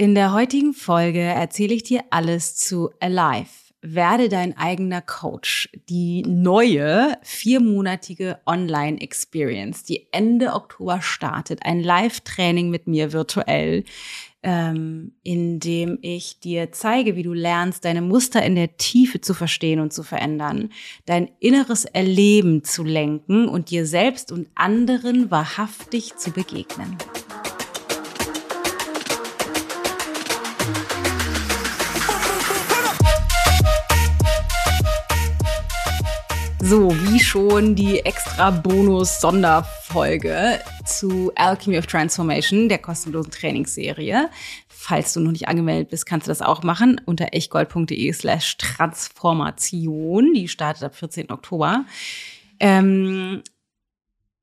In der heutigen Folge erzähle ich dir alles zu Alive. Werde dein eigener Coach. Die neue viermonatige Online-Experience, die Ende Oktober startet. Ein Live-Training mit mir virtuell, ähm, in dem ich dir zeige, wie du lernst, deine Muster in der Tiefe zu verstehen und zu verändern, dein inneres Erleben zu lenken und dir selbst und anderen wahrhaftig zu begegnen. So, wie schon die extra Bonus-Sonderfolge zu Alchemy of Transformation, der kostenlosen Trainingsserie. Falls du noch nicht angemeldet bist, kannst du das auch machen unter echtgold.de slash Transformation. Die startet ab 14. Oktober. Ähm,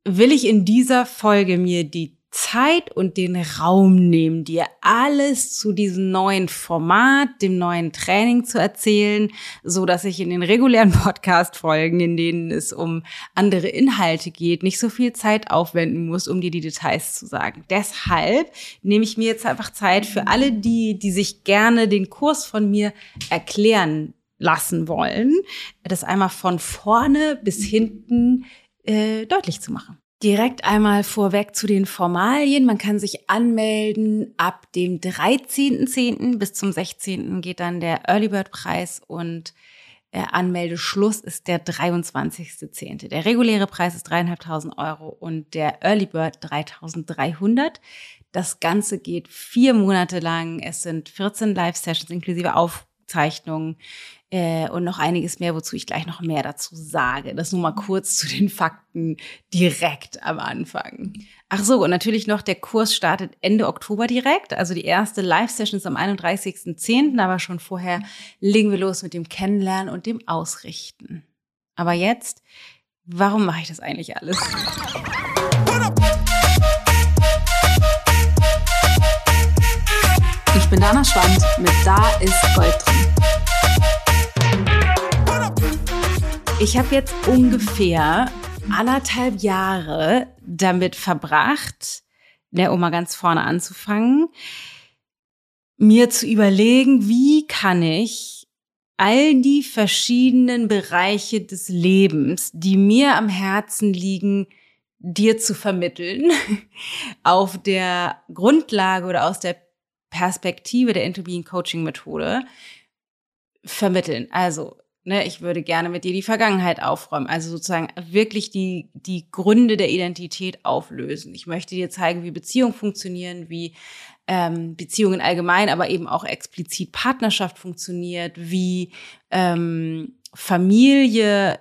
will ich in dieser Folge mir die Zeit und den Raum nehmen, dir alles zu diesem neuen Format, dem neuen Training zu erzählen, so dass ich in den regulären Podcast Folgen, in denen es um andere Inhalte geht, nicht so viel Zeit aufwenden muss, um dir die Details zu sagen. Deshalb nehme ich mir jetzt einfach Zeit für alle die, die sich gerne den Kurs von mir erklären lassen wollen, das einmal von vorne bis hinten äh, deutlich zu machen. Direkt einmal vorweg zu den Formalien. Man kann sich anmelden ab dem 13.10. bis zum 16. geht dann der Early Bird Preis und der Anmeldeschluss ist der 23.10. Der reguläre Preis ist dreieinhalbtausend Euro und der Early Bird 3.300. Das Ganze geht vier Monate lang. Es sind 14 Live-Sessions inklusive Aufzeichnungen äh, und noch einiges mehr, wozu ich gleich noch mehr dazu sage. Das nur mal kurz zu den Fakten direkt am Anfang. Ach so, und natürlich noch, der Kurs startet Ende Oktober direkt. Also die erste Live-Session ist am 31.10., aber schon vorher legen wir los mit dem Kennenlernen und dem Ausrichten. Aber jetzt, warum mache ich das eigentlich alles? Ich bin Dana Schwand mit Da ist Gold drin. Ich habe jetzt ungefähr anderthalb Jahre damit verbracht, ne, um mal ganz vorne anzufangen, mir zu überlegen, wie kann ich all die verschiedenen Bereiche des Lebens, die mir am Herzen liegen, dir zu vermitteln, auf der Grundlage oder aus der Perspektive der Interbeing Coaching Methode vermitteln. Also ne, ich würde gerne mit dir die Vergangenheit aufräumen. Also sozusagen wirklich die, die Gründe der Identität auflösen. Ich möchte dir zeigen, wie Beziehungen funktionieren, wie ähm, Beziehungen allgemein, aber eben auch explizit Partnerschaft funktioniert, wie ähm, Familie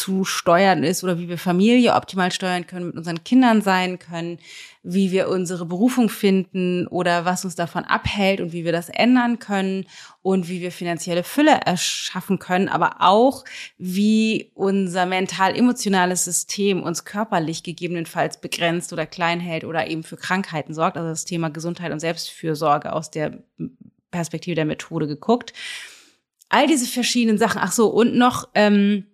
zu steuern ist oder wie wir Familie optimal steuern können, mit unseren Kindern sein können, wie wir unsere Berufung finden oder was uns davon abhält und wie wir das ändern können und wie wir finanzielle Fülle erschaffen können, aber auch wie unser mental-emotionales System uns körperlich gegebenenfalls begrenzt oder klein hält oder eben für Krankheiten sorgt. Also das Thema Gesundheit und Selbstfürsorge aus der Perspektive der Methode geguckt. All diese verschiedenen Sachen. Ach so, und noch ähm,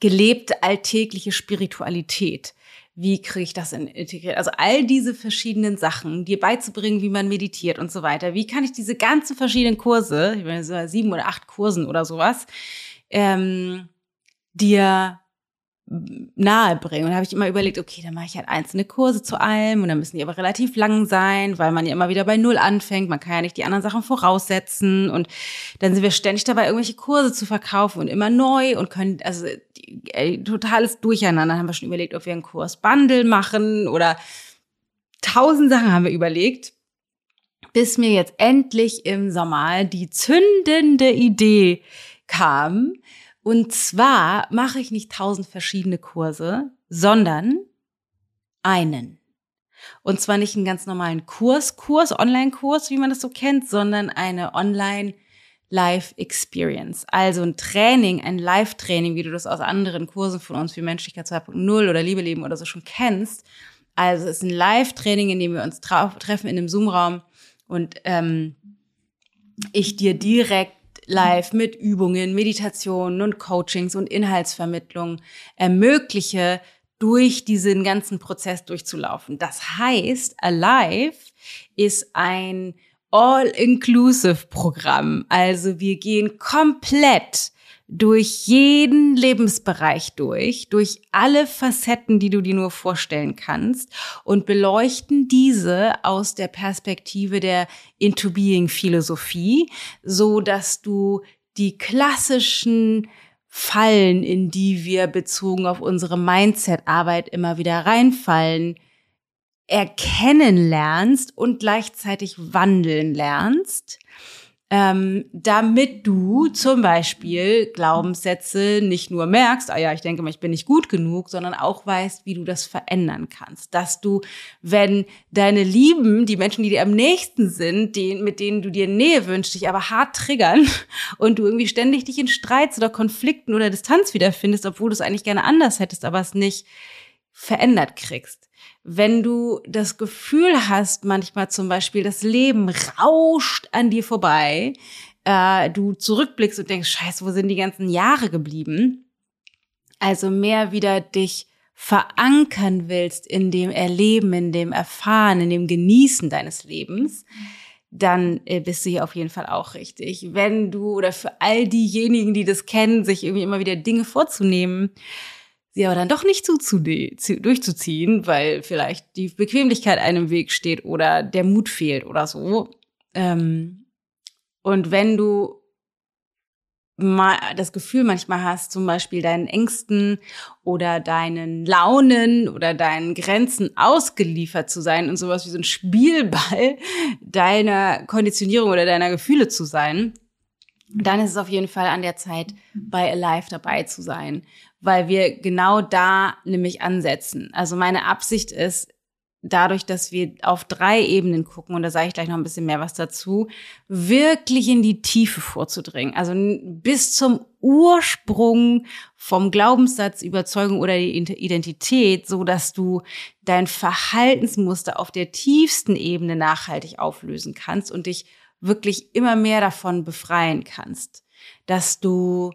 gelebte alltägliche Spiritualität. Wie kriege ich das integriert? Also all diese verschiedenen Sachen, dir beizubringen, wie man meditiert und so weiter. Wie kann ich diese ganzen verschiedenen Kurse, ich meine, so sieben oder acht Kursen oder sowas, ähm, dir nahe bringen. Und habe ich immer überlegt, okay, dann mache ich halt einzelne Kurse zu allem und dann müssen die aber relativ lang sein, weil man ja immer wieder bei Null anfängt. Man kann ja nicht die anderen Sachen voraussetzen und dann sind wir ständig dabei, irgendwelche Kurse zu verkaufen und immer neu und können, also ey, totales Durcheinander. Dann haben wir schon überlegt, ob wir einen Kurs Bundle machen oder tausend Sachen haben wir überlegt, bis mir jetzt endlich im Sommer die zündende Idee kam, und zwar mache ich nicht tausend verschiedene Kurse, sondern einen. Und zwar nicht einen ganz normalen Kurs, Kurs, Online-Kurs, wie man das so kennt, sondern eine Online- Live Experience. Also ein Training, ein Live-Training, wie du das aus anderen Kursen von uns wie Menschlichkeit 2.0 oder Liebe leben oder so schon kennst. Also es ist ein Live-Training, in dem wir uns treffen in einem Zoom-Raum und ähm, ich dir direkt live mit Übungen, Meditationen und Coachings und Inhaltsvermittlung ermögliche, durch diesen ganzen Prozess durchzulaufen. Das heißt, Alive ist ein All-Inclusive-Programm. Also wir gehen komplett durch jeden Lebensbereich durch, durch alle Facetten, die du dir nur vorstellen kannst und beleuchten diese aus der Perspektive der Into Being Philosophie, so dass du die klassischen Fallen, in die wir bezogen auf unsere Mindset-Arbeit immer wieder reinfallen, erkennen lernst und gleichzeitig wandeln lernst ähm, damit du zum Beispiel Glaubenssätze nicht nur merkst, ah ja, ich denke mal, ich bin nicht gut genug, sondern auch weißt, wie du das verändern kannst. Dass du, wenn deine Lieben, die Menschen, die dir am nächsten sind, die, mit denen du dir Nähe wünschst, dich aber hart triggern und du irgendwie ständig dich in Streits oder Konflikten oder Distanz wiederfindest, obwohl du es eigentlich gerne anders hättest, aber es nicht verändert kriegst wenn du das Gefühl hast, manchmal zum Beispiel, das Leben rauscht an dir vorbei, äh, du zurückblickst und denkst, scheiße, wo sind die ganzen Jahre geblieben? Also mehr wieder dich verankern willst in dem Erleben, in dem Erfahren, in dem Genießen deines Lebens, dann äh, bist du hier auf jeden Fall auch richtig. Wenn du oder für all diejenigen, die das kennen, sich irgendwie immer wieder Dinge vorzunehmen, sie aber dann doch nicht zu, zu, zu, durchzuziehen, weil vielleicht die Bequemlichkeit einem Weg steht oder der Mut fehlt oder so. Ähm, und wenn du mal das Gefühl manchmal hast, zum Beispiel deinen Ängsten oder deinen Launen oder deinen Grenzen ausgeliefert zu sein und sowas wie so ein Spielball deiner Konditionierung oder deiner Gefühle zu sein, dann ist es auf jeden Fall an der Zeit, bei Alive dabei zu sein weil wir genau da nämlich ansetzen. Also meine Absicht ist, dadurch, dass wir auf drei Ebenen gucken, und da sage ich gleich noch ein bisschen mehr was dazu, wirklich in die Tiefe vorzudringen. Also bis zum Ursprung vom Glaubenssatz, Überzeugung oder die Identität, so dass du dein Verhaltensmuster auf der tiefsten Ebene nachhaltig auflösen kannst und dich wirklich immer mehr davon befreien kannst. Dass du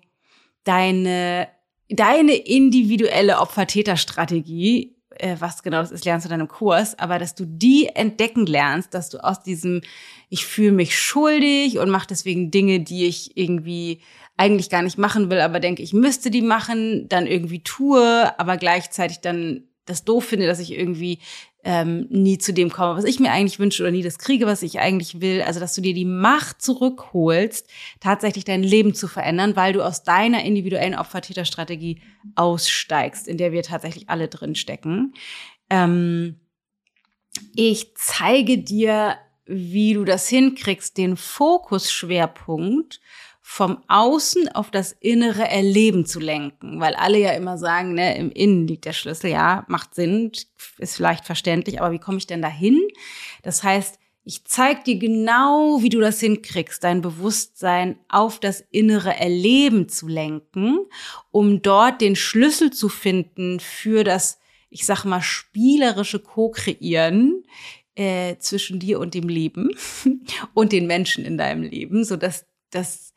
deine deine individuelle Opfer-Täter-Strategie, äh, was genau das ist, lernst du in deinem Kurs, aber dass du die entdecken lernst, dass du aus diesem, ich fühle mich schuldig und mache deswegen Dinge, die ich irgendwie eigentlich gar nicht machen will, aber denke, ich müsste die machen, dann irgendwie tue, aber gleichzeitig dann das doof finde, dass ich irgendwie ähm, nie zu dem komme, was ich mir eigentlich wünsche oder nie das kriege, was ich eigentlich will. Also, dass du dir die Macht zurückholst, tatsächlich dein Leben zu verändern, weil du aus deiner individuellen Opfertäterstrategie aussteigst, in der wir tatsächlich alle drin stecken. Ähm, ich zeige dir, wie du das hinkriegst, den Fokusschwerpunkt vom Außen auf das innere Erleben zu lenken, weil alle ja immer sagen, ne, im Innen liegt der Schlüssel, ja, macht Sinn, ist vielleicht verständlich, aber wie komme ich denn dahin? Das heißt, ich zeig dir genau, wie du das hinkriegst, dein Bewusstsein auf das innere Erleben zu lenken, um dort den Schlüssel zu finden für das, ich sag mal, spielerische Co-Kreieren äh, zwischen dir und dem Leben und den Menschen in deinem Leben, so dass das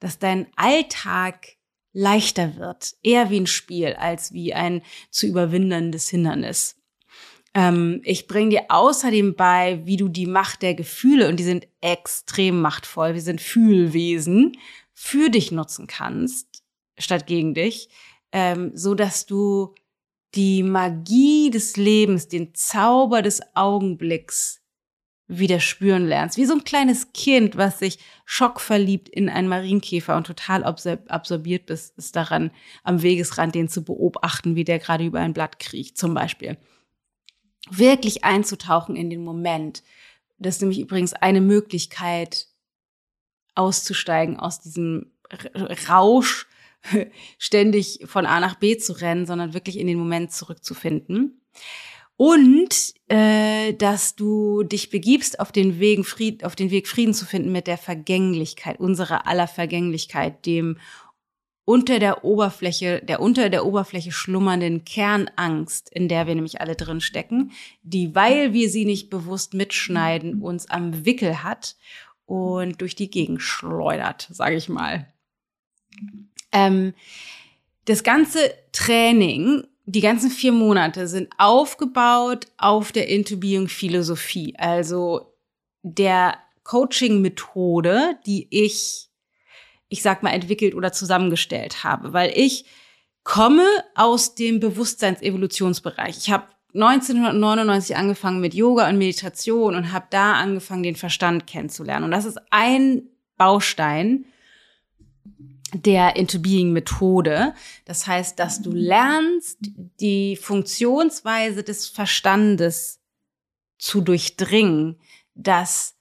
dass dein Alltag leichter wird, eher wie ein Spiel als wie ein zu überwindendes Hindernis. Ähm, ich bringe dir außerdem bei, wie du die Macht der Gefühle, und die sind extrem machtvoll, wir sind Fühlwesen, für dich nutzen kannst, statt gegen dich, ähm, so dass du die Magie des Lebens, den Zauber des Augenblicks wieder spüren lernst. Wie so ein kleines Kind, was sich schockverliebt in einen Marienkäfer und total absorbiert ist, ist daran, am Wegesrand den zu beobachten, wie der gerade über ein Blatt kriecht, zum Beispiel. Wirklich einzutauchen in den Moment. Das ist nämlich übrigens eine Möglichkeit, auszusteigen aus diesem Rausch, ständig von A nach B zu rennen, sondern wirklich in den Moment zurückzufinden und äh, dass du dich begibst auf den Weg Frieden, auf den Weg Frieden zu finden mit der Vergänglichkeit, unserer aller Vergänglichkeit, dem unter der Oberfläche, der unter der Oberfläche schlummernden Kernangst, in der wir nämlich alle drin stecken, die, weil wir sie nicht bewusst mitschneiden, uns am Wickel hat und durch die Gegend schleudert, sage ich mal. Ähm, das ganze Training die ganzen vier Monate sind aufgebaut auf der Into Being Philosophie. Also der Coaching-Methode, die ich, ich sag mal, entwickelt oder zusammengestellt habe, weil ich komme aus dem Bewusstseinsevolutionsbereich. Ich habe 1999 angefangen mit Yoga und Meditation und habe da angefangen, den Verstand kennenzulernen. Und das ist ein Baustein der Into Being Methode. Das heißt, dass du lernst, die Funktionsweise des Verstandes zu durchdringen, dass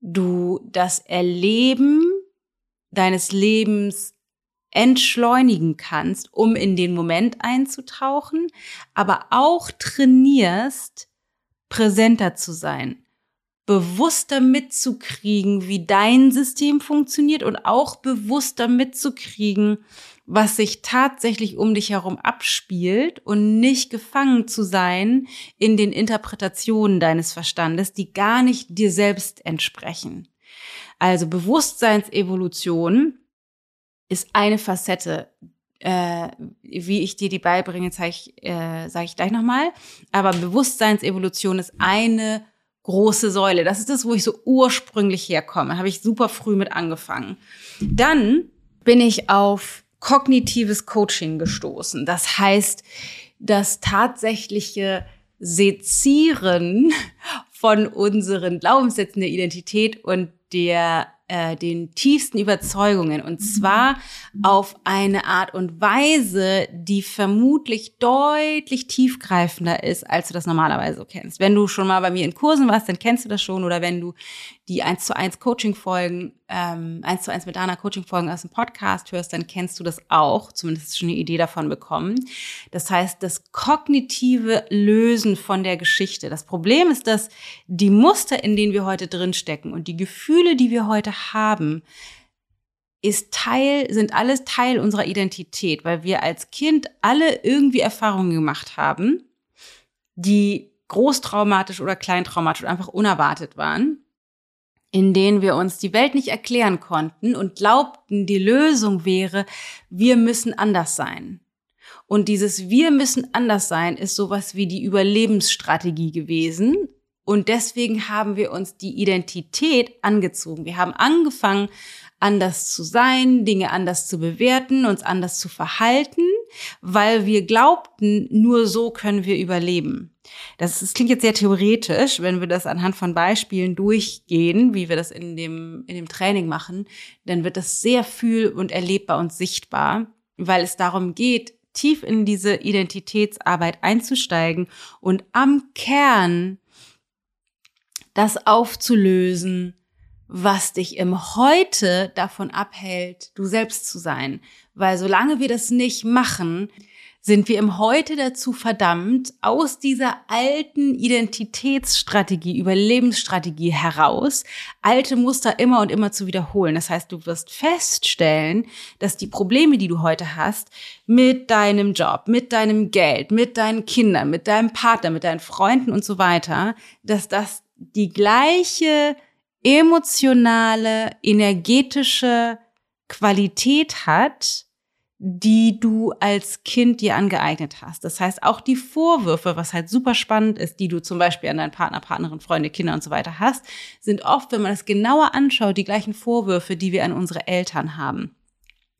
du das Erleben deines Lebens entschleunigen kannst, um in den Moment einzutauchen, aber auch trainierst, präsenter zu sein, bewusster mitzukriegen, wie dein System funktioniert und auch bewusster mitzukriegen, was sich tatsächlich um dich herum abspielt und nicht gefangen zu sein in den Interpretationen deines Verstandes, die gar nicht dir selbst entsprechen. Also Bewusstseinsevolution ist eine Facette. Äh, wie ich dir die beibringe, zeige äh, sage ich gleich nochmal. Aber Bewusstseinsevolution ist eine große Säule. Das ist das, wo ich so ursprünglich herkomme. Habe ich super früh mit angefangen. Dann bin ich auf kognitives Coaching gestoßen. Das heißt, das tatsächliche Sezieren von unseren Glaubenssätzen der Identität und der äh, den tiefsten Überzeugungen und zwar auf eine Art und Weise, die vermutlich deutlich tiefgreifender ist, als du das normalerweise kennst. Wenn du schon mal bei mir in Kursen warst, dann kennst du das schon oder wenn du die 1 zu 1 Coaching-Folgen, ähm, 1 zu 1 mit Dana Coaching-Folgen aus dem Podcast hörst, dann kennst du das auch, zumindest schon eine Idee davon bekommen. Das heißt, das kognitive Lösen von der Geschichte. Das Problem ist, dass die Muster, in denen wir heute drinstecken und die Gefühle, die wir heute haben, ist Teil, sind alles Teil unserer Identität, weil wir als Kind alle irgendwie Erfahrungen gemacht haben, die großtraumatisch oder kleintraumatisch einfach unerwartet waren in denen wir uns die Welt nicht erklären konnten und glaubten, die Lösung wäre, wir müssen anders sein. Und dieses Wir müssen anders sein ist sowas wie die Überlebensstrategie gewesen. Und deswegen haben wir uns die Identität angezogen. Wir haben angefangen, anders zu sein, Dinge anders zu bewerten, uns anders zu verhalten, weil wir glaubten, nur so können wir überleben. Das, das klingt jetzt sehr theoretisch, wenn wir das anhand von Beispielen durchgehen, wie wir das in dem, in dem Training machen, dann wird das sehr fühl- und erlebbar und sichtbar, weil es darum geht, tief in diese Identitätsarbeit einzusteigen und am Kern das aufzulösen, was dich im Heute davon abhält, du selbst zu sein. Weil solange wir das nicht machen, sind wir im Heute dazu verdammt, aus dieser alten Identitätsstrategie, Überlebensstrategie heraus, alte Muster immer und immer zu wiederholen. Das heißt, du wirst feststellen, dass die Probleme, die du heute hast, mit deinem Job, mit deinem Geld, mit deinen Kindern, mit deinem Partner, mit deinen Freunden und so weiter, dass das die gleiche emotionale, energetische Qualität hat, die du als Kind dir angeeignet hast. Das heißt, auch die Vorwürfe, was halt super spannend ist, die du zum Beispiel an deinen Partner, Partnerin, Freunde, Kinder und so weiter hast, sind oft, wenn man es genauer anschaut, die gleichen Vorwürfe, die wir an unsere Eltern haben.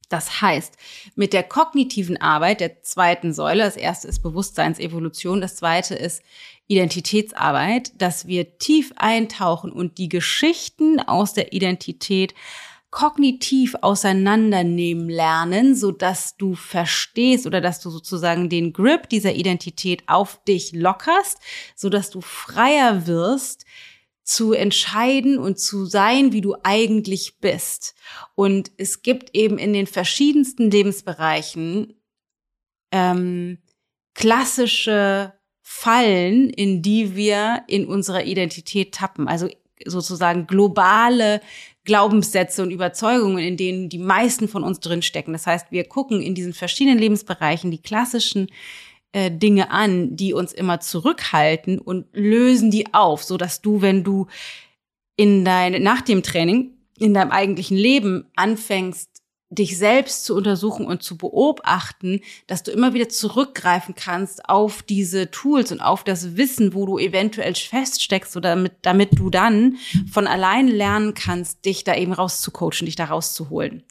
Das heißt, mit der kognitiven Arbeit der zweiten Säule, das erste ist Bewusstseinsevolution, das zweite ist Identitätsarbeit, dass wir tief eintauchen und die Geschichten aus der Identität kognitiv auseinandernehmen lernen, so dass du verstehst oder dass du sozusagen den Grip dieser Identität auf dich lockerst, so dass du freier wirst, zu entscheiden und zu sein, wie du eigentlich bist. Und es gibt eben in den verschiedensten Lebensbereichen ähm, klassische Fallen, in die wir in unserer Identität tappen. Also sozusagen globale Glaubenssätze und Überzeugungen, in denen die meisten von uns drinstecken. Das heißt, wir gucken in diesen verschiedenen Lebensbereichen die klassischen äh, Dinge an, die uns immer zurückhalten und lösen die auf, so dass du, wenn du in dein, nach dem Training in deinem eigentlichen Leben anfängst, dich selbst zu untersuchen und zu beobachten, dass du immer wieder zurückgreifen kannst auf diese Tools und auf das Wissen, wo du eventuell feststeckst oder damit, damit du dann von allein lernen kannst, dich da eben rauszucoachen, dich da rauszuholen.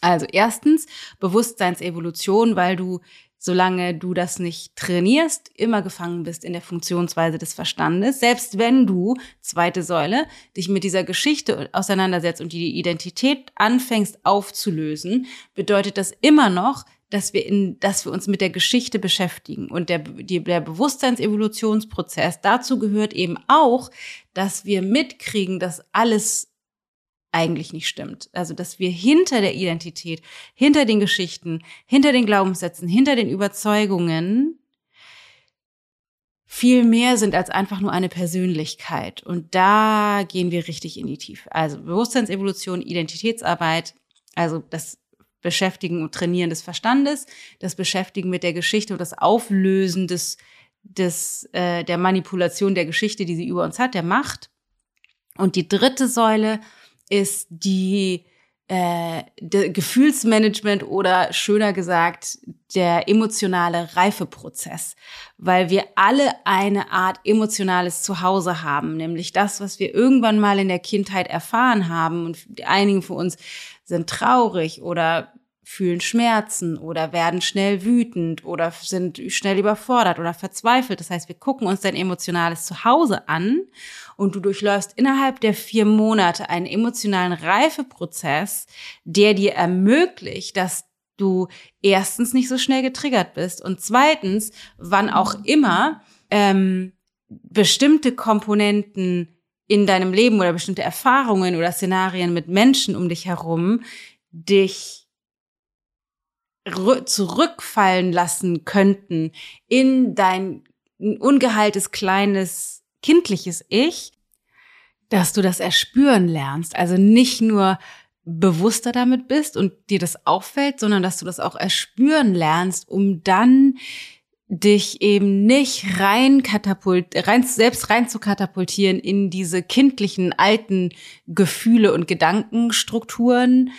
Also erstens Bewusstseinsevolution, weil du solange du das nicht trainierst, immer gefangen bist in der Funktionsweise des Verstandes. Selbst wenn du, zweite Säule, dich mit dieser Geschichte auseinandersetzt und die Identität anfängst aufzulösen, bedeutet das immer noch, dass wir in, dass wir uns mit der Geschichte beschäftigen. Und der, die, der Bewusstseinsevolutionsprozess, dazu gehört eben auch, dass wir mitkriegen, dass alles eigentlich nicht stimmt. Also, dass wir hinter der Identität, hinter den Geschichten, hinter den Glaubenssätzen, hinter den Überzeugungen viel mehr sind als einfach nur eine Persönlichkeit. Und da gehen wir richtig in die Tiefe. Also Bewusstseinsevolution, Identitätsarbeit, also das Beschäftigen und Trainieren des Verstandes, das Beschäftigen mit der Geschichte und das Auflösen des, des, äh, der Manipulation der Geschichte, die sie über uns hat, der Macht. Und die dritte Säule ist die äh, der Gefühlsmanagement oder schöner gesagt der emotionale Reifeprozess, weil wir alle eine Art emotionales Zuhause haben, nämlich das, was wir irgendwann mal in der Kindheit erfahren haben und einige von uns sind traurig oder fühlen Schmerzen oder werden schnell wütend oder sind schnell überfordert oder verzweifelt. Das heißt, wir gucken uns dein emotionales Zuhause an und du durchläufst innerhalb der vier Monate einen emotionalen Reifeprozess, der dir ermöglicht, dass du erstens nicht so schnell getriggert bist und zweitens, wann auch immer ähm, bestimmte Komponenten in deinem Leben oder bestimmte Erfahrungen oder Szenarien mit Menschen um dich herum dich zurückfallen lassen könnten in dein ungeheiltes kleines kindliches Ich, dass du das erspüren lernst. Also nicht nur bewusster damit bist und dir das auffällt, sondern dass du das auch erspüren lernst, um dann dich eben nicht rein katapult, rein, selbst rein zu katapultieren in diese kindlichen alten Gefühle und Gedankenstrukturen,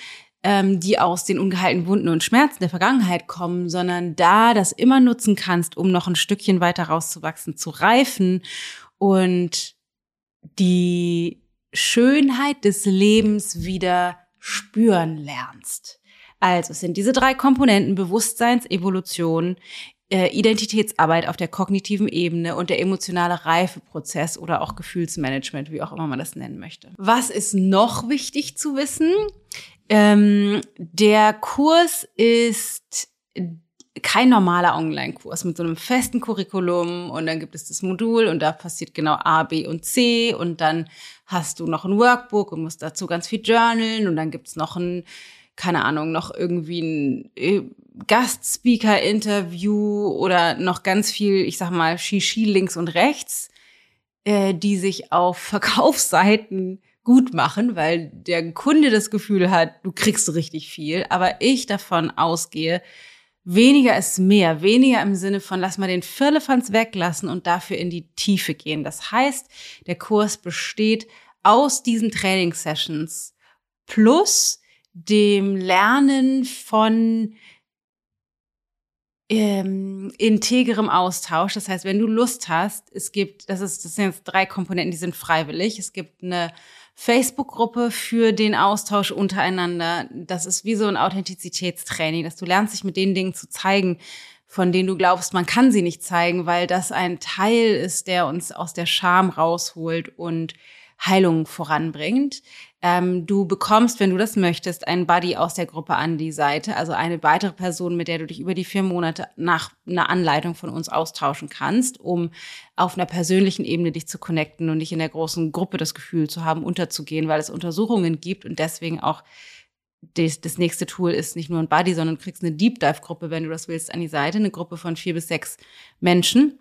ähm, die aus den ungeheilten Wunden und Schmerzen der Vergangenheit kommen, sondern da das immer nutzen kannst, um noch ein Stückchen weiter rauszuwachsen, zu reifen und die Schönheit des Lebens wieder spüren lernst. Also es sind diese drei Komponenten Bewusstseinsevolution, äh, Identitätsarbeit auf der kognitiven Ebene und der emotionale Reifeprozess oder auch Gefühlsmanagement, wie auch immer man das nennen möchte. Was ist noch wichtig zu wissen? Ähm, der Kurs ist kein normaler Online-Kurs mit so einem festen Curriculum und dann gibt es das Modul und da passiert genau A, B und C und dann hast du noch ein Workbook und musst dazu ganz viel journalen und dann gibt's noch ein, keine Ahnung, noch irgendwie ein äh, Gastspeaker-Interview oder noch ganz viel, ich sag mal, Shishi links und rechts, äh, die sich auf Verkaufsseiten gut machen, weil der Kunde das Gefühl hat, du kriegst richtig viel, aber ich davon ausgehe, weniger ist mehr, weniger im Sinne von lass mal den Firlefanz weglassen und dafür in die Tiefe gehen. Das heißt, der Kurs besteht aus diesen Training-Sessions plus dem Lernen von ähm, integrem Austausch. Das heißt, wenn du Lust hast, es gibt, das ist, das sind jetzt drei Komponenten, die sind freiwillig. Es gibt eine Facebook-Gruppe für den Austausch untereinander. Das ist wie so ein Authentizitätstraining, dass du lernst, dich mit den Dingen zu zeigen, von denen du glaubst, man kann sie nicht zeigen, weil das ein Teil ist, der uns aus der Scham rausholt und Heilung voranbringt. Ähm, du bekommst, wenn du das möchtest, einen Buddy aus der Gruppe an die Seite, also eine weitere Person, mit der du dich über die vier Monate nach einer Anleitung von uns austauschen kannst, um auf einer persönlichen Ebene dich zu connecten und nicht in der großen Gruppe das Gefühl zu haben, unterzugehen, weil es Untersuchungen gibt und deswegen auch das, das nächste Tool ist nicht nur ein Buddy, sondern du kriegst eine Deep Dive Gruppe, wenn du das willst, an die Seite, eine Gruppe von vier bis sechs Menschen,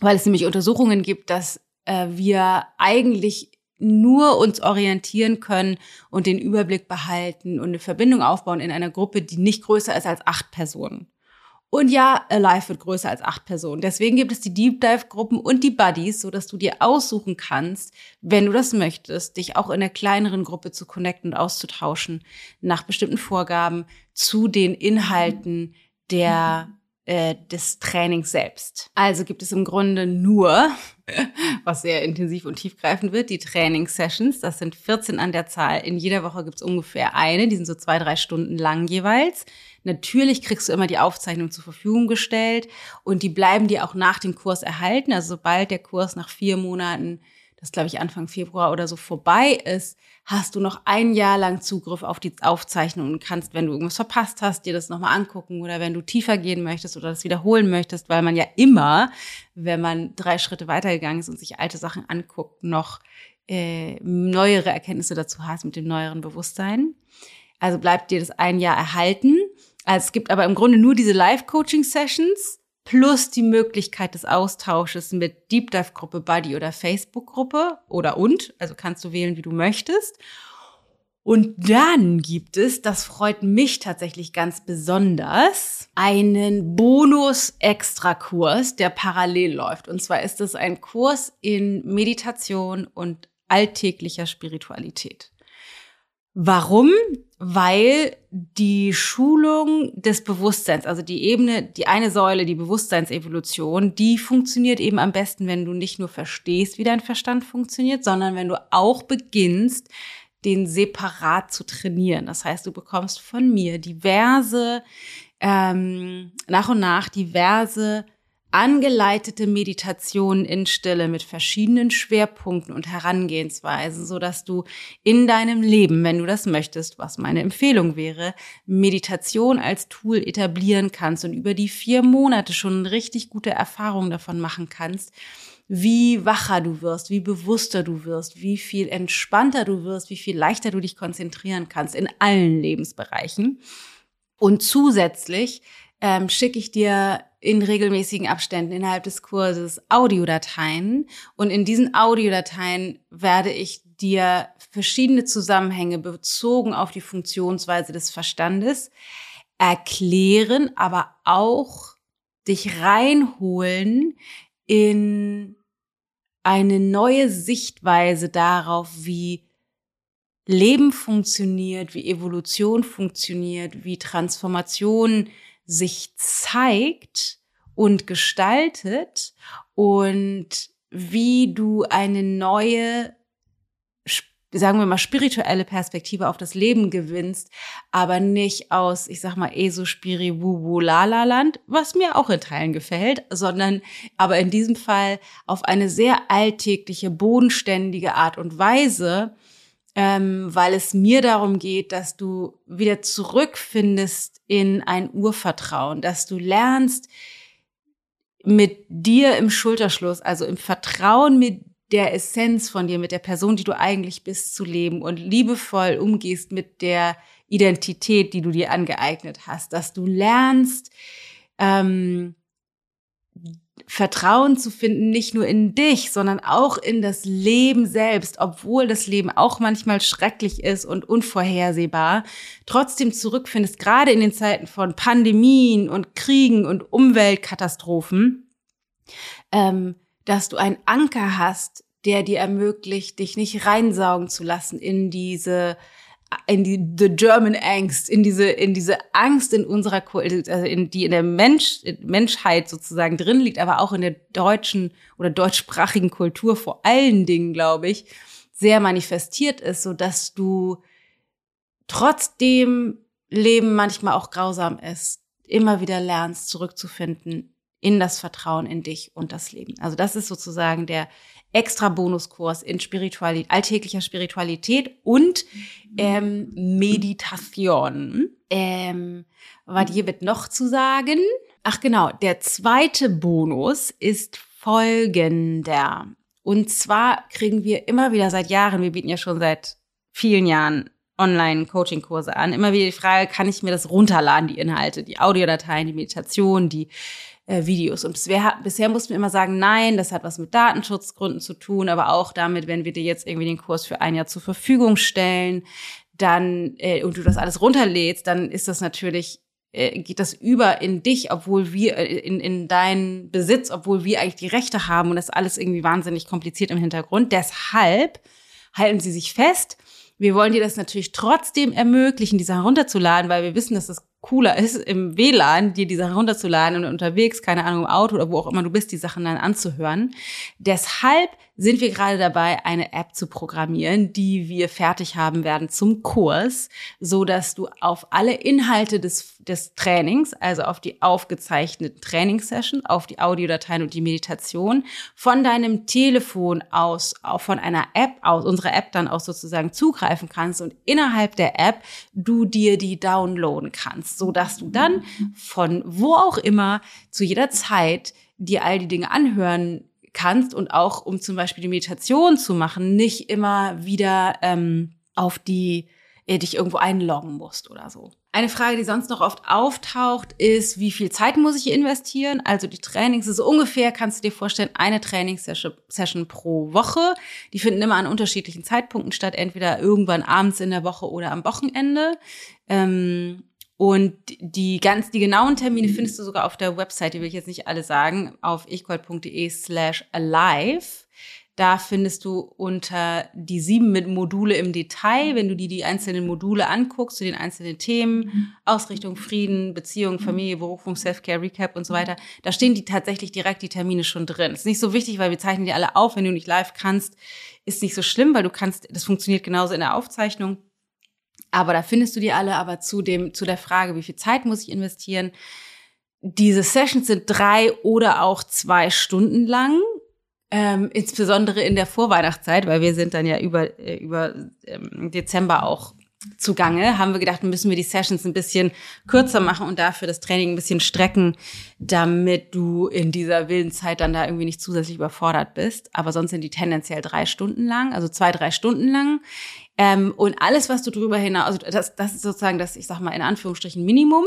weil es nämlich Untersuchungen gibt, dass äh, wir eigentlich nur uns orientieren können und den Überblick behalten und eine Verbindung aufbauen in einer Gruppe, die nicht größer ist als acht Personen. Und ja, Alive wird größer als acht Personen. Deswegen gibt es die Deep Dive Gruppen und die Buddies, so dass du dir aussuchen kannst, wenn du das möchtest, dich auch in der kleineren Gruppe zu connecten und auszutauschen nach bestimmten Vorgaben zu den Inhalten der äh, des Trainings selbst. Also gibt es im Grunde nur, was sehr intensiv und tiefgreifend wird, die Trainingssessions. Das sind 14 an der Zahl. In jeder Woche gibt es ungefähr eine, die sind so zwei, drei Stunden lang jeweils. Natürlich kriegst du immer die Aufzeichnung zur Verfügung gestellt und die bleiben dir auch nach dem Kurs erhalten. Also sobald der Kurs nach vier Monaten das glaube ich Anfang Februar oder so vorbei ist, hast du noch ein Jahr lang Zugriff auf die Aufzeichnung und kannst, wenn du irgendwas verpasst hast, dir das nochmal angucken oder wenn du tiefer gehen möchtest oder das wiederholen möchtest, weil man ja immer, wenn man drei Schritte weitergegangen ist und sich alte Sachen anguckt, noch äh, neuere Erkenntnisse dazu hast mit dem neueren Bewusstsein. Also bleibt dir das ein Jahr erhalten. Also es gibt aber im Grunde nur diese Live-Coaching-Sessions plus die Möglichkeit des Austausches mit Deep Dive Gruppe, Buddy oder Facebook Gruppe oder und, also kannst du wählen, wie du möchtest. Und dann gibt es, das freut mich tatsächlich ganz besonders, einen Bonus-Extra-Kurs, der parallel läuft. Und zwar ist es ein Kurs in Meditation und alltäglicher Spiritualität. Warum? Weil die Schulung des Bewusstseins, also die Ebene, die eine Säule, die Bewusstseinsevolution, die funktioniert eben am besten, wenn du nicht nur verstehst, wie dein Verstand funktioniert, sondern wenn du auch beginnst, den separat zu trainieren. Das heißt, du bekommst von mir diverse, ähm, nach und nach diverse angeleitete Meditationen in Stille mit verschiedenen Schwerpunkten und Herangehensweisen, so dass du in deinem Leben, wenn du das möchtest, was meine Empfehlung wäre, Meditation als Tool etablieren kannst und über die vier Monate schon richtig gute Erfahrungen davon machen kannst, wie wacher du wirst, wie bewusster du wirst, wie viel entspannter du wirst, wie viel leichter du dich konzentrieren kannst in allen Lebensbereichen. Und zusätzlich ähm, schicke ich dir in regelmäßigen Abständen innerhalb des Kurses Audiodateien. Und in diesen Audiodateien werde ich dir verschiedene Zusammenhänge bezogen auf die Funktionsweise des Verstandes erklären, aber auch dich reinholen in eine neue Sichtweise darauf, wie Leben funktioniert, wie Evolution funktioniert, wie Transformation sich zeigt und gestaltet und wie du eine neue, sagen wir mal, spirituelle Perspektive auf das Leben gewinnst, aber nicht aus, ich sag mal, eso spiri wu wu la la land, was mir auch in Teilen gefällt, sondern aber in diesem Fall auf eine sehr alltägliche, bodenständige Art und Weise, ähm, weil es mir darum geht, dass du wieder zurückfindest in ein Urvertrauen, dass du lernst, mit dir im Schulterschluss, also im Vertrauen mit der Essenz von dir, mit der Person, die du eigentlich bist, zu leben und liebevoll umgehst mit der Identität, die du dir angeeignet hast, dass du lernst, ähm, Vertrauen zu finden, nicht nur in dich, sondern auch in das Leben selbst, obwohl das Leben auch manchmal schrecklich ist und unvorhersehbar, trotzdem zurückfindest, gerade in den Zeiten von Pandemien und Kriegen und Umweltkatastrophen, ähm, dass du einen Anker hast, der dir ermöglicht, dich nicht reinsaugen zu lassen in diese in die the German Angst, in diese in diese Angst in unserer also in die in der Mensch Menschheit sozusagen drin liegt, aber auch in der deutschen oder deutschsprachigen Kultur vor allen Dingen, glaube ich, sehr manifestiert ist, so dass du trotzdem Leben manchmal auch grausam ist, immer wieder lernst zurückzufinden in das Vertrauen in dich und das Leben. Also das ist sozusagen der extra Bonuskurs in Spiritualität, alltäglicher Spiritualität und ähm, Meditation. Ähm, was hier wird noch zu sagen? Ach genau, der zweite Bonus ist folgender. Und zwar kriegen wir immer wieder seit Jahren, wir bieten ja schon seit vielen Jahren Online-Coaching-Kurse an, immer wieder die Frage, kann ich mir das runterladen, die Inhalte, die Audiodateien, die Meditation, die äh, Videos. Und bisher, bisher mussten wir immer sagen, nein, das hat was mit Datenschutzgründen zu tun, aber auch damit, wenn wir dir jetzt irgendwie den Kurs für ein Jahr zur Verfügung stellen, dann äh, und du das alles runterlädst, dann ist das natürlich äh, geht das über in dich, obwohl wir äh, in, in deinen Besitz, obwohl wir eigentlich die Rechte haben und das alles irgendwie wahnsinnig kompliziert im Hintergrund. Deshalb halten sie sich fest. Wir wollen dir das natürlich trotzdem ermöglichen, diese herunterzuladen, weil wir wissen, dass das cooler ist, im WLAN dir die Sachen runterzuladen und unterwegs, keine Ahnung, im Auto oder wo auch immer du bist, die Sachen dann anzuhören. Deshalb sind wir gerade dabei, eine App zu programmieren, die wir fertig haben werden zum Kurs, so dass du auf alle Inhalte des, des Trainings, also auf die aufgezeichneten Trainingssession, auf die Audiodateien und die Meditation von deinem Telefon aus, auch von einer App aus, unserer App dann auch sozusagen zugreifen kannst und innerhalb der App du dir die downloaden kannst, so dass du dann von wo auch immer zu jeder Zeit dir all die Dinge anhören kannst und auch um zum Beispiel die Meditation zu machen, nicht immer wieder ähm, auf die äh, dich irgendwo einloggen musst oder so. Eine Frage, die sonst noch oft auftaucht, ist, wie viel Zeit muss ich investieren? Also die Trainings so ungefähr, kannst du dir vorstellen, eine Trainingssession pro Woche. Die finden immer an unterschiedlichen Zeitpunkten statt, entweder irgendwann abends in der Woche oder am Wochenende. Ähm, und die ganz, die genauen Termine findest du sogar auf der Website, die will ich jetzt nicht alle sagen, auf ichgold.de slash alive. Da findest du unter die sieben mit Module im Detail, wenn du dir die einzelnen Module anguckst, zu den einzelnen Themen, Ausrichtung, Frieden, Beziehung, Familie, Berufung, Self-Care, Recap und so weiter, da stehen die tatsächlich direkt die Termine schon drin. Ist nicht so wichtig, weil wir zeichnen die alle auf. Wenn du nicht live kannst, ist nicht so schlimm, weil du kannst, das funktioniert genauso in der Aufzeichnung. Aber da findest du die alle. Aber zu dem, zu der Frage, wie viel Zeit muss ich investieren? Diese Sessions sind drei oder auch zwei Stunden lang. Ähm, insbesondere in der Vorweihnachtszeit, weil wir sind dann ja über, äh, über ähm, Dezember auch zugange, haben wir gedacht, müssen wir die Sessions ein bisschen kürzer machen und dafür das Training ein bisschen strecken, damit du in dieser wilden Zeit dann da irgendwie nicht zusätzlich überfordert bist. Aber sonst sind die tendenziell drei Stunden lang, also zwei, drei Stunden lang. Ähm, und alles, was du drüber hinaus, also das, das ist sozusagen das, ich sag mal in Anführungsstrichen Minimum.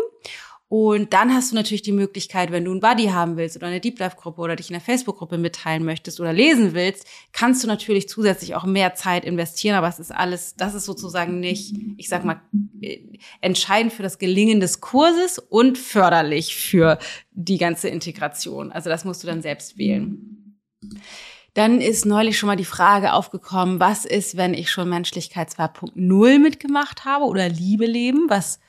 Und dann hast du natürlich die Möglichkeit, wenn du ein Buddy haben willst oder eine Deep Life Gruppe oder dich in der Facebook Gruppe mitteilen möchtest oder lesen willst, kannst du natürlich zusätzlich auch mehr Zeit investieren. Aber es ist alles, das ist sozusagen nicht, ich sag mal, äh, entscheidend für das Gelingen des Kurses und förderlich für die ganze Integration. Also das musst du dann selbst wählen. Dann ist neulich schon mal die Frage aufgekommen, was ist, wenn ich schon Menschlichkeit 2.0 mitgemacht habe oder Liebe leben, was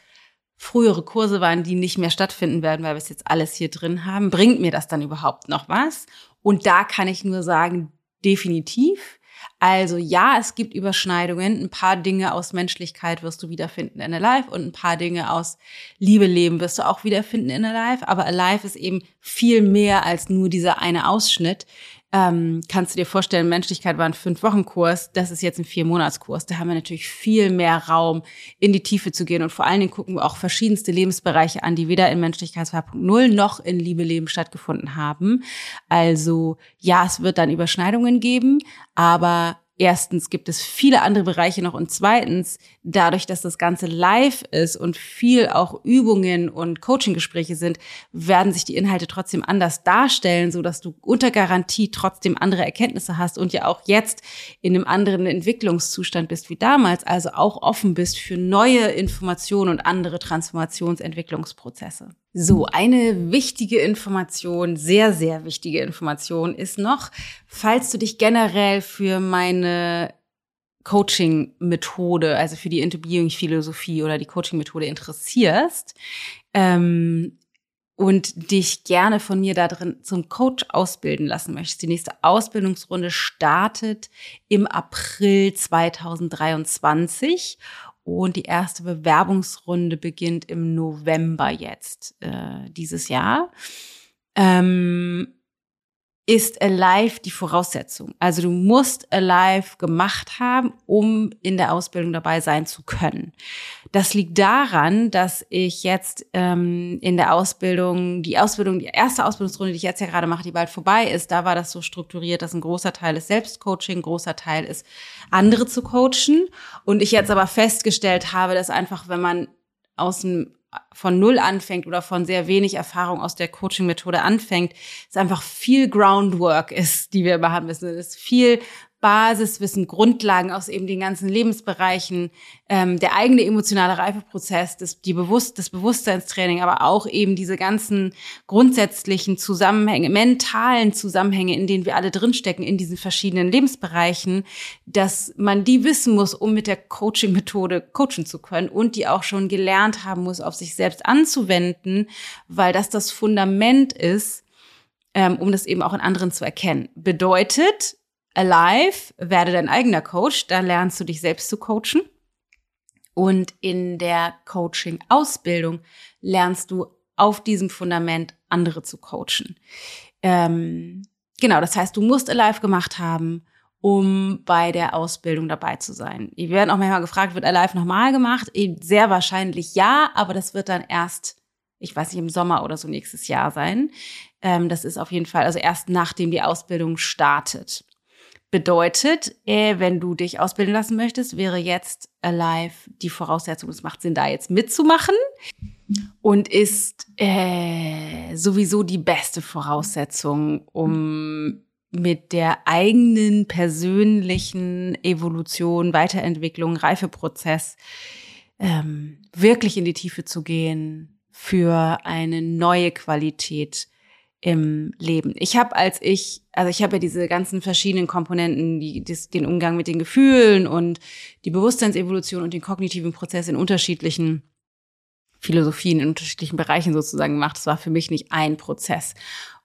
frühere Kurse waren, die nicht mehr stattfinden werden, weil wir es jetzt alles hier drin haben. Bringt mir das dann überhaupt noch was? Und da kann ich nur sagen, definitiv. Also ja, es gibt Überschneidungen. Ein paar Dinge aus Menschlichkeit wirst du wiederfinden in Alive und ein paar Dinge aus Liebe leben wirst du auch wiederfinden in Alive. Aber Alive ist eben viel mehr als nur dieser eine Ausschnitt ähm, kannst du dir vorstellen, Menschlichkeit war ein Fünf-Wochen-Kurs, das ist jetzt ein Vier-Monats-Kurs. Da haben wir natürlich viel mehr Raum, in die Tiefe zu gehen. Und vor allen Dingen gucken wir auch verschiedenste Lebensbereiche an, die weder in Menschlichkeit 2.0 noch in Liebe Leben stattgefunden haben. Also ja, es wird dann Überschneidungen geben, aber erstens gibt es viele andere Bereiche noch und zweitens, dadurch, dass das Ganze live ist und viel auch Übungen und Coaching-Gespräche sind, werden sich die Inhalte trotzdem anders darstellen, so dass du unter Garantie trotzdem andere Erkenntnisse hast und ja auch jetzt in einem anderen Entwicklungszustand bist wie damals, also auch offen bist für neue Informationen und andere Transformationsentwicklungsprozesse. So, eine wichtige Information, sehr, sehr wichtige Information ist noch, falls du dich generell für meine Coaching-Methode, also für die Interviewing-Philosophie oder die Coaching-Methode interessierst ähm, und dich gerne von mir da drin zum Coach ausbilden lassen möchtest. Die nächste Ausbildungsrunde startet im April 2023 und die erste Bewerbungsrunde beginnt im November jetzt äh, dieses Jahr. Ähm, ist Alive die Voraussetzung. Also du musst Alive gemacht haben, um in der Ausbildung dabei sein zu können. Das liegt daran, dass ich jetzt ähm, in der Ausbildung, die Ausbildung, die erste Ausbildungsrunde, die ich jetzt ja gerade mache, die bald vorbei ist, da war das so strukturiert, dass ein großer Teil ist Selbstcoaching, ein großer Teil ist andere zu coachen. Und ich jetzt aber festgestellt habe, dass einfach, wenn man aus dem von null anfängt oder von sehr wenig Erfahrung aus der Coaching-Methode anfängt, es einfach viel Groundwork ist, die wir machen müssen. Es ist viel Basiswissen, Grundlagen aus eben den ganzen Lebensbereichen, ähm, der eigene emotionale Reifeprozess, das, die Bewusst das Bewusstseinstraining, aber auch eben diese ganzen grundsätzlichen Zusammenhänge, mentalen Zusammenhänge, in denen wir alle drinstecken, in diesen verschiedenen Lebensbereichen, dass man die wissen muss, um mit der Coaching-Methode coachen zu können und die auch schon gelernt haben muss, auf sich selbst anzuwenden, weil das das Fundament ist, ähm, um das eben auch in anderen zu erkennen. Bedeutet, Alive, werde dein eigener Coach, da lernst du dich selbst zu coachen. Und in der Coaching-Ausbildung lernst du auf diesem Fundament andere zu coachen. Ähm, genau, das heißt, du musst Alive gemacht haben, um bei der Ausbildung dabei zu sein. Wir werden auch manchmal gefragt, wird Alive nochmal gemacht? Sehr wahrscheinlich ja, aber das wird dann erst, ich weiß nicht, im Sommer oder so nächstes Jahr sein. Ähm, das ist auf jeden Fall, also erst nachdem die Ausbildung startet. Bedeutet, äh, wenn du dich ausbilden lassen möchtest, wäre jetzt Alive die Voraussetzung. Es macht Sinn, da jetzt mitzumachen und ist äh, sowieso die beste Voraussetzung, um mit der eigenen persönlichen Evolution, Weiterentwicklung, Reifeprozess ähm, wirklich in die Tiefe zu gehen für eine neue Qualität im Leben. Ich habe, als ich, also ich habe ja diese ganzen verschiedenen Komponenten, die, das, den Umgang mit den Gefühlen und die Bewusstseinsevolution und den kognitiven Prozess in unterschiedlichen Philosophien, in unterschiedlichen Bereichen sozusagen gemacht. Das war für mich nicht ein Prozess.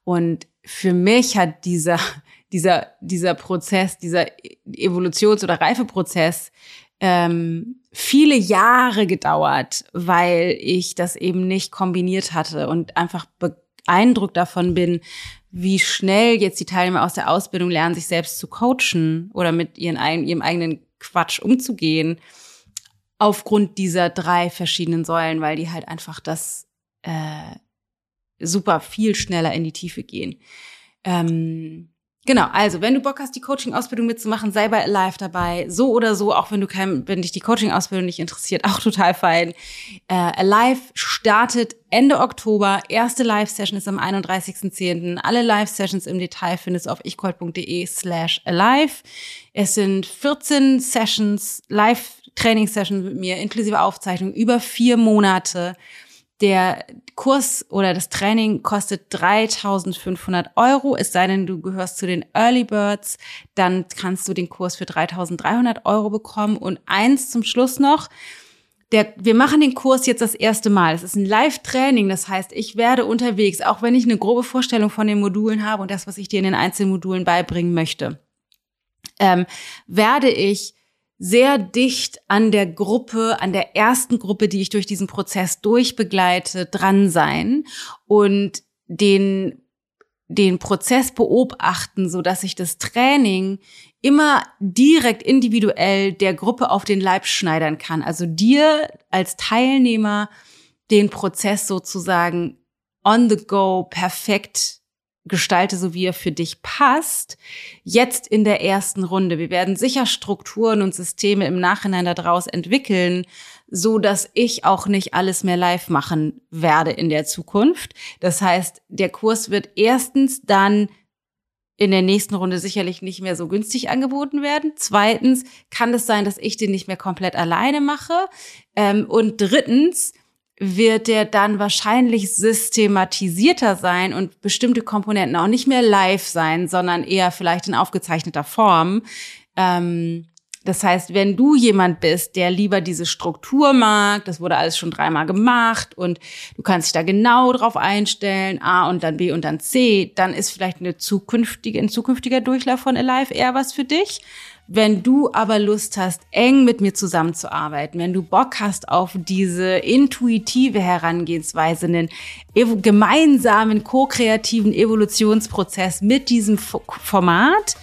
Und für mich hat dieser, dieser, dieser Prozess, dieser Evolutions- oder Reifeprozess ähm, viele Jahre gedauert, weil ich das eben nicht kombiniert hatte und einfach Eindruck davon bin, wie schnell jetzt die Teilnehmer aus der Ausbildung lernen, sich selbst zu coachen oder mit ihren, ihrem eigenen Quatsch umzugehen, aufgrund dieser drei verschiedenen Säulen, weil die halt einfach das äh, super viel schneller in die Tiefe gehen. Ähm, Genau, also wenn du Bock hast, die Coaching-Ausbildung mitzumachen, sei bei Alive dabei. So oder so, auch wenn du kein, wenn dich die Coaching-Ausbildung nicht interessiert, auch total fein. Äh, Alive startet Ende Oktober. Erste Live-Session ist am 31.10. Alle Live-Sessions im Detail findest du auf ichcold.de slash alive. Es sind 14 Sessions, Live-Training-Sessions mit mir, inklusive Aufzeichnung, über vier Monate. Der Kurs oder das Training kostet 3500 Euro. Es sei denn, du gehörst zu den Early Birds, dann kannst du den Kurs für 3300 Euro bekommen. Und eins zum Schluss noch. Der, wir machen den Kurs jetzt das erste Mal. Es ist ein Live-Training, das heißt, ich werde unterwegs, auch wenn ich eine grobe Vorstellung von den Modulen habe und das, was ich dir in den einzelnen Modulen beibringen möchte, ähm, werde ich sehr dicht an der Gruppe, an der ersten Gruppe, die ich durch diesen Prozess durchbegleite, dran sein und den den Prozess beobachten, so dass ich das Training immer direkt individuell der Gruppe auf den Leib schneidern kann. Also dir als Teilnehmer den Prozess sozusagen on the go perfekt gestalte, so wie er für dich passt, jetzt in der ersten Runde. Wir werden sicher Strukturen und Systeme im Nachhinein daraus entwickeln, so dass ich auch nicht alles mehr live machen werde in der Zukunft. Das heißt, der Kurs wird erstens dann in der nächsten Runde sicherlich nicht mehr so günstig angeboten werden. Zweitens kann es sein, dass ich den nicht mehr komplett alleine mache. Ähm, und drittens wird der dann wahrscheinlich systematisierter sein und bestimmte Komponenten auch nicht mehr live sein, sondern eher vielleicht in aufgezeichneter Form. Ähm, das heißt, wenn du jemand bist, der lieber diese Struktur mag, das wurde alles schon dreimal gemacht und du kannst dich da genau drauf einstellen, A und dann B und dann C, dann ist vielleicht eine zukünftige, ein zukünftiger Durchlauf von Alive eher was für dich. Wenn du aber Lust hast, eng mit mir zusammenzuarbeiten, wenn du Bock hast auf diese intuitive Herangehensweise, einen gemeinsamen, ko-kreativen Evolutionsprozess mit diesem Format,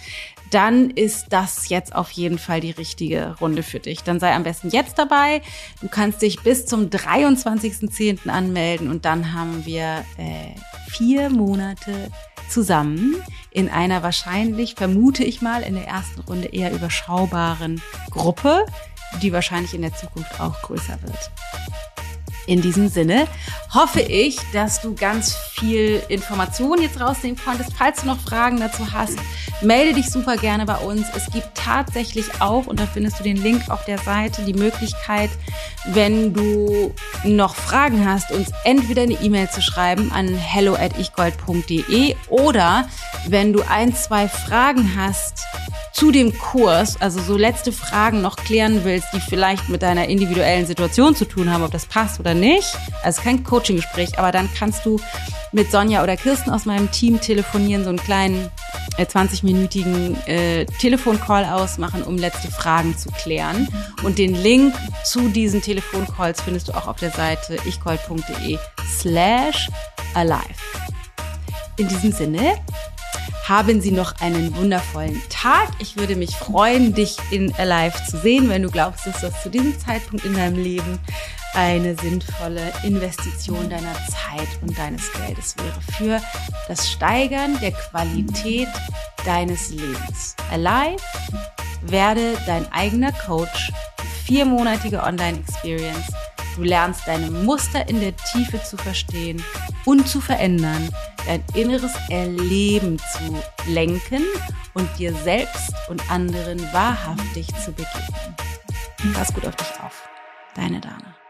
dann ist das jetzt auf jeden Fall die richtige Runde für dich. Dann sei am besten jetzt dabei. Du kannst dich bis zum 23.10. anmelden und dann haben wir äh, vier Monate zusammen in einer wahrscheinlich, vermute ich mal, in der ersten Runde eher überschaubaren Gruppe, die wahrscheinlich in der Zukunft auch größer wird. In diesem Sinne hoffe ich, dass du ganz viel Information jetzt rausnehmen konntest. Falls du noch Fragen dazu hast, melde dich super gerne bei uns. Es gibt tatsächlich auch, und da findest du den Link auf der Seite, die Möglichkeit, wenn du noch Fragen hast, uns entweder eine E-Mail zu schreiben an hello at ichgold.de oder wenn du ein, zwei Fragen hast, zu dem Kurs, also so letzte Fragen noch klären willst, die vielleicht mit deiner individuellen Situation zu tun haben, ob das passt oder nicht, also kein Coaching-Gespräch, aber dann kannst du mit Sonja oder Kirsten aus meinem Team telefonieren, so einen kleinen äh, 20-minütigen äh, Telefoncall ausmachen, um letzte Fragen zu klären. Und den Link zu diesen Telefoncalls findest du auch auf der Seite ichgold.de slash alive. In diesem Sinne, haben Sie noch einen wundervollen Tag. Ich würde mich freuen, dich in Alive zu sehen, wenn du glaubst, dass das zu diesem Zeitpunkt in deinem Leben eine sinnvolle Investition deiner Zeit und deines Geldes wäre für das Steigern der Qualität deines Lebens. Alive, werde dein eigener Coach, viermonatige Online-Experience Du lernst deine Muster in der Tiefe zu verstehen und zu verändern, dein inneres Erleben zu lenken und dir selbst und anderen wahrhaftig zu begegnen. Pass gut auf dich auf. Deine Dana.